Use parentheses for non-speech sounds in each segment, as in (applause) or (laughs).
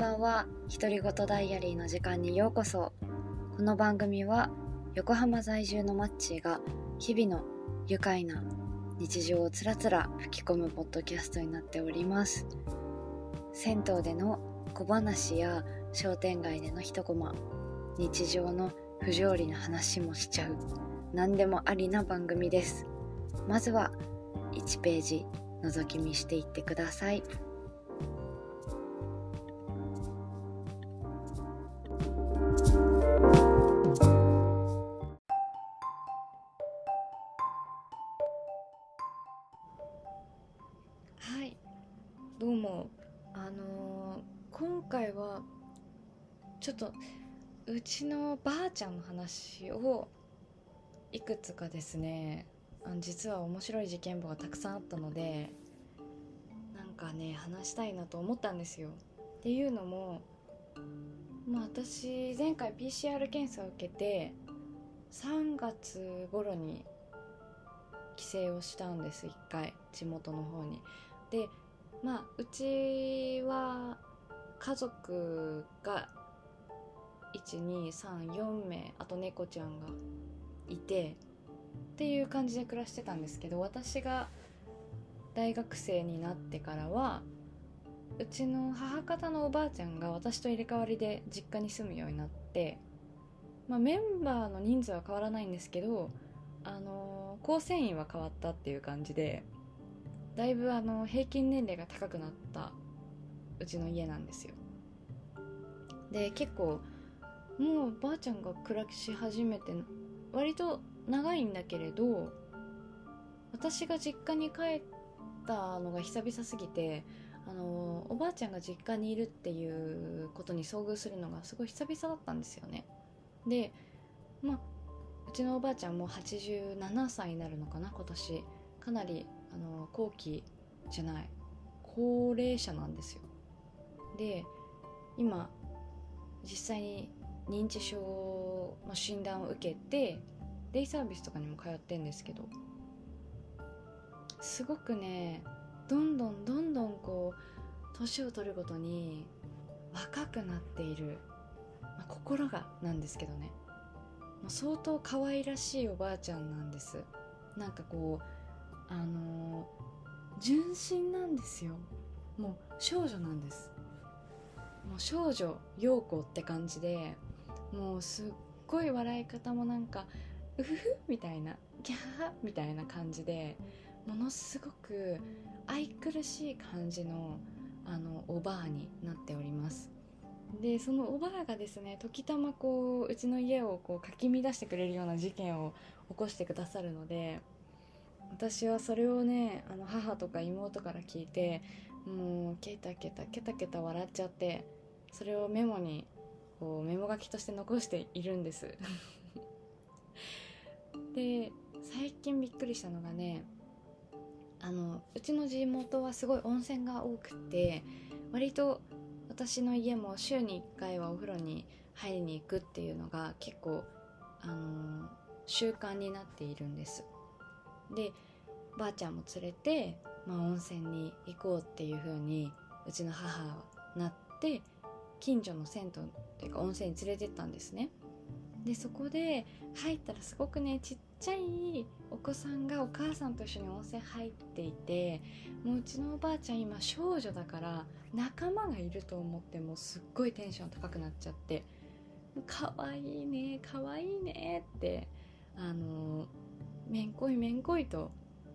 ばんは。独り言ダイアリーの時間にようこそ。この番組は横浜在住のマッチーが日々の愉快な日常をつらつら吹き込むポッドキャストになっております。銭湯での小話や商店街での一コマ日常の不条理な話もしちゃう何でもありな番組です。まずは1ページ覗き見していってください。どうも。あのー今回はちょっとうちのばあちゃんの話をいくつかですね。あの実は面白い事件簿がたくさんあったのでなんかね話したいなと思ったんですよ。っていうのもまあ私前回 PCR 検査を受けて3月頃に帰省をしたんです1回。地元の方に。でまあうちは家族が1234名あと猫ちゃんがいてっていう感じで暮らしてたんですけど私が大学生になってからはうちの母方のおばあちゃんが私と入れ替わりで実家に住むようになって、まあ、メンバーの人数は変わらないんですけどあの構成員は変わったっていう感じでだいぶあの平均年齢が高くなったうちの家なんですよ。で結構もうばあちゃんが暮らし始めて割と長いんだけれど私が実家に帰ったのが久々すぎてあのおばあちゃんが実家にいるっていうことに遭遇するのがすごい久々だったんですよね。でまあうちのおばあちゃんも87歳になるのかな今年。かなりあの後期じゃない高齢者なんですよ。で今実際に認知症の診断を受けてデイサービスとかにも通ってんですけどすごくねどんどんどんどんこう年を取るごとに若くなっている、まあ、心がなんですけどね。もう相当可愛らしいおばあちゃんなんです。なんかこうあの純真なんですよ。もう少女なんです。もう少女陽子って感じでもうすっごい笑い方もなんかうふふみたいなギャーみたいな感じでものすごく愛くるしい感じのあのおばあになっております。でそのおばあがですね時たまこううちの家をこうかき乱してくれるような事件を起こしてくださるので私はそれをねあの母とか妹から聞いてもうケタケタケタケタ笑っちゃってそれをメモにこうメモ書きとして残しているんです。(laughs) で最近びっくりしたのがねあのうちの地元はすごい温泉が多くて割と私の家も週に1回はお風呂に入りに行くっていうのが結構あの習慣になっているんです。でばあちゃんも連れて、まあ、温泉に行こうっていう風にうちの母はなって近所の銭湯っていうか温泉に連れてったんですね。でそこで入ったらすごくねちっちゃいお子さんがお母さんと一緒に温泉入っていてもううちのおばあちゃん今少女だから仲間がいると思ってもうすっごいテンション高くなっちゃって可愛いいね可愛いねってあのめんこいめんこいと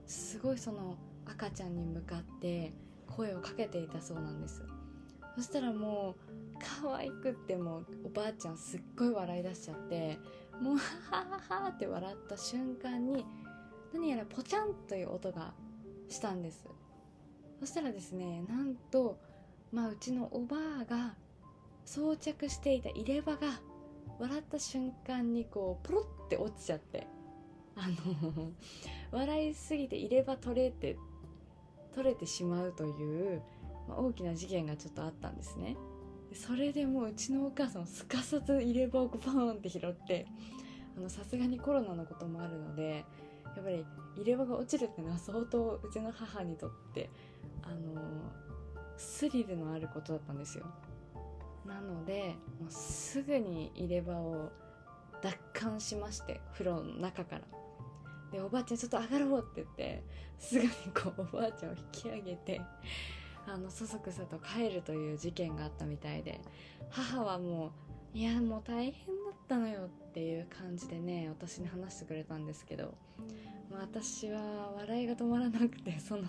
すごいその赤ちゃんに向かって声をかけていたそうなんです。そしたらもう可愛くってもうおばあちゃんすっごい笑い出しちゃってもうハハハハって笑った瞬間に何やらポチャンという音がしたんです。そしたらですねなんと、まあ、うちのおばあが装着していた入れ歯が笑った瞬間にこうポロって落ちちゃって。あの笑いすぎて入れ歯取れて取れてしまうという、まあ、大きな事件がちょっとあったんですね。それでもううちのお母さんすかさず入れ歯をこうパーンって拾ってさすがにコロナのこともあるのでやっぱり入れ歯が落ちるっていうのは相当うちの母にとってあのスリルのあることだったんですよ。なのでもうすぐに入れ歯を奪還しまして風呂の中から。でおばあちゃんちょっと上がろうって言ってすぐにこうおばあちゃんを引き上げてあのそそくさと帰るという事件があったみたいで母はもういやもう大変だったのよっていう感じでね私に話してくれたんですけど、まあ、私は笑いが止まらなくてその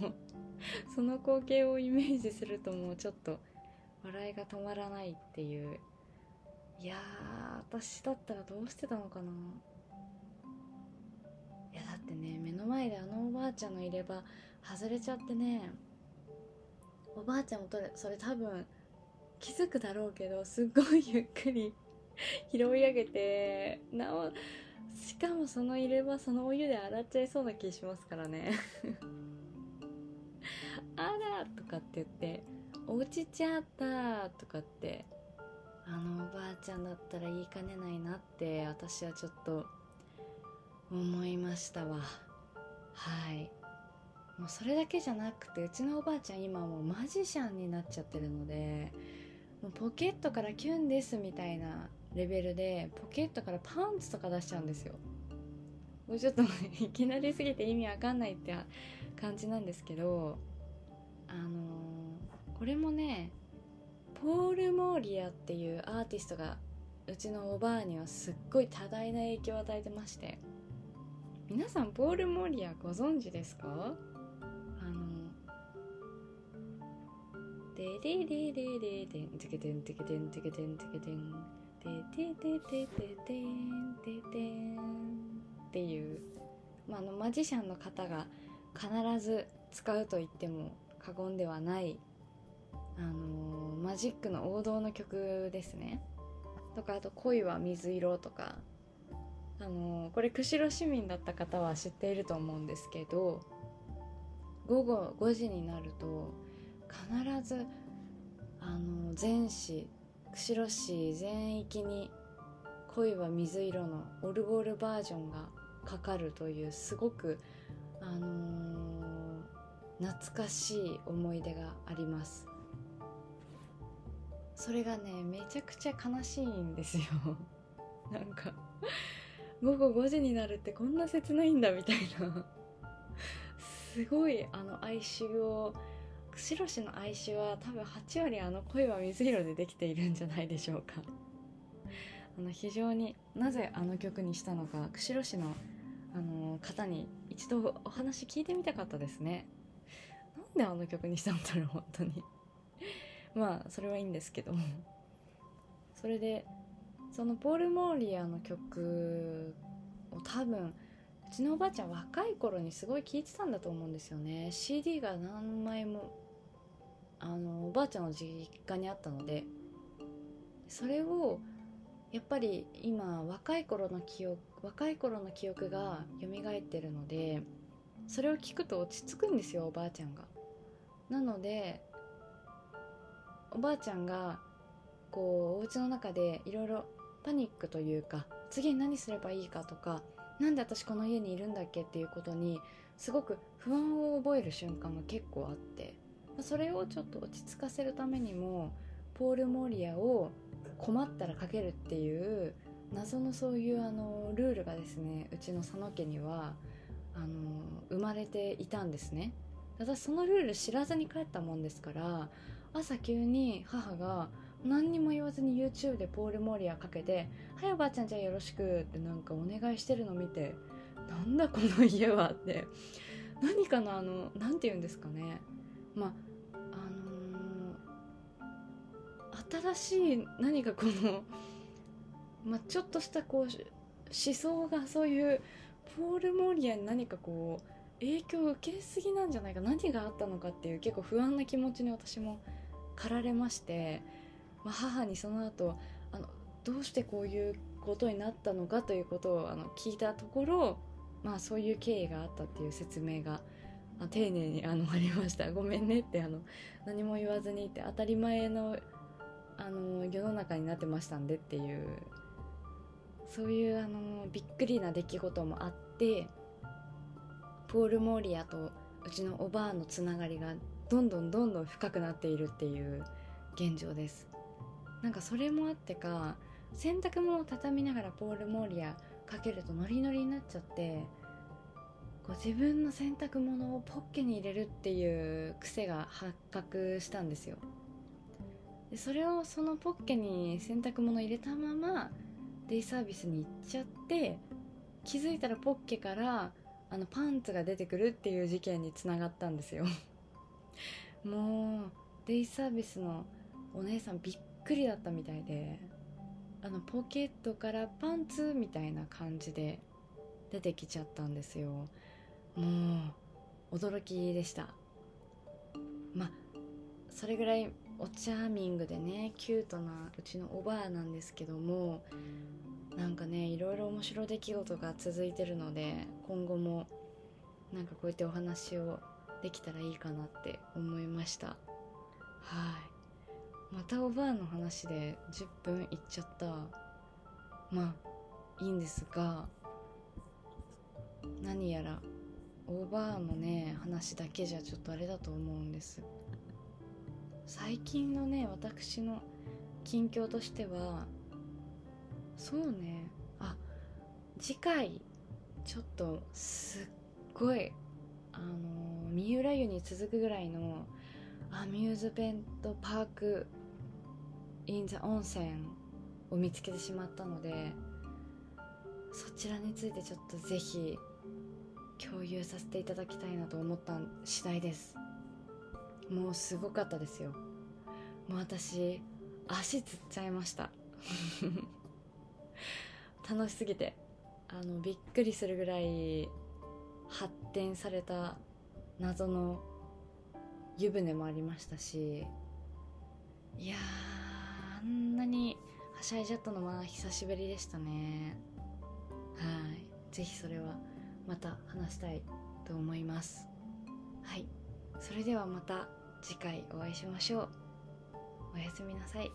その光景をイメージするともうちょっと笑いが止まらないっていういや私だったらどうしてたのかな。ってね目の前であのおばあちゃんの入れ歯外れちゃってねおばあちゃんもそれ多分気づくだろうけどすっごいゆっくり (laughs) 拾い上げてなおしかもその入れ歯そのお湯で洗っちゃいそうな気しますからね。(laughs) あらとかって言って落ちちゃったとかってあのおばあちゃんだったら言いかねないなって私はちょっと思いましたわ。はい。もうそれだけじゃなくてうちのおばあちゃん今もうマジシャンになっちゃってるのでもうポケットからキュンですみたいなレベルでポケットからパンツとか出しちゃうんですよ。もうちょっといきなりすぎて意味わかんないって感じなんですけどあのー、これもねポール・モーリアっていうアーティストがうちのおばあにはすっごい多大な影響を与えてまして。皆さんポール・モリアご存知ですか？あの「デデデデデデンテケテンテケテンテケテンテケテンデデデデデデンデデン」っていう、まあ、あのマジシャンの方が必ず使うと言っても過言ではないあのー、マジックの王道の曲ですね。とかあと「恋は水色」とかあの、これ釧路市民だった方は知っていると思うんですけど午後5時になると必ずあの全市釧路市全域に「恋は水色」のオルゴールバージョンがかかるというすごくあのー、懐かしい思い出があります。それがねめちゃくちゃ悲しいんですよ。(laughs) なんか午後5時になるってこんな切ないんだみたいな。すごいあの哀愁を釧路市の哀愁は多分8割あの恋は水色でできているんじゃないでしょうか。あの非常になぜあの曲にしたのか釧路市のあの方に一度お話聞いてみたかったですね。なんであの曲にしたんだろう本当に。まあそれはいいんですけど。それでそのポール・モーリアの曲を多分うちのおばあちゃん若い頃にすごい聴いてたんだと思うんですよね。CD が何枚もあのおばあちゃんの実家にあったので。それをやっぱり今若い頃の記憶若い頃の記憶が蘇ってるのでそれを聞くと落ち着くんですよおばあちゃんが。なのでおばあちゃんがこうお家の中でいろいろパニックというか次に何すればいいかとか何で私この家にいるんだっけっていうことにすごく不安を覚える瞬間が結構あってそれをちょっと落ち着かせるためにもポール・モリアを困ったらかけるっていう謎のそういうあのルールがですねうちの佐野家にはあの生まれていたんですね。私そのルール知らずに帰ったもんですから朝急に母が何にも言わずに YouTube でポール・モリアかけて「はいおばあちゃんじゃあよろしく」ってなんかお願いしてるの見てなんだこの家はって何かなあの何て言うんですかね。まああのー、新しい何かこの、まあ、ちょっとしたこう思想がそういうポール・モリアに何かこう影響を受けすぎなんじゃないか何があったのかっていう結構不安な気持ちに私も駆られまして、まあ、母にその後あのどうしてこういうことになったのかということをあの聞いたところ、まあ、そういう経緯があったっていう説明があ丁寧にあの (laughs) ありました。ごめんねってあの何も言わずにって当たり前のあの世の中になってましたんでっていうそういうあのびっくりな出来事もあってポール・モーリアとうちのおばあのつながりがどんどんどんどん深くなっているっていう現状です。なんかそれもあってか洗濯物を畳みながらポール・モーリアかけるとノリノリになっちゃってこう自分の洗濯物をポッケに入れるっていう癖が発覚したんですよ。でそれをそのポッケに洗濯物入れたままデイサービスに行っちゃって気づいたらポッケからあのパンツが出てくるっていう事件につながったんですよ。もうデイサービスのお姉さんびっくりだったみたいであのポケットからパンツみたいな感じで出てきちゃったんですよ。もう驚きでした。まあそれぐらいおチャーミングでねキュートなうちのおばあなんですけどもなんかねいろいろ面白出来事が続いてるので今後もなんかこうやってお話をできたらいいかなって思いました。はい。またおばあの話で10分いっちゃった。まあいいんですが何やらおばあのね話だけじゃちょっとあれだと思うんです。最近のね私の近況としてはそうね。あ次回ちょっとすっごいあの三浦湯に続くぐらいのアミューズメントパーク in the 温泉を見つけてしまったのでそちらについてちょっとぜひ共有させていただきたいなと思った次第です。もうすごかったですよ。もう私足つっちゃいました。(laughs) 楽しすぎてあのびっくりするぐらい発展された謎の湯船もありましたしいやあんなにはしゃいじゃったのは久しぶりでしたね。はい。ぜひそれはまた話したいと思います。はい。それではまた次回お会いしましょう。おやすみなさい。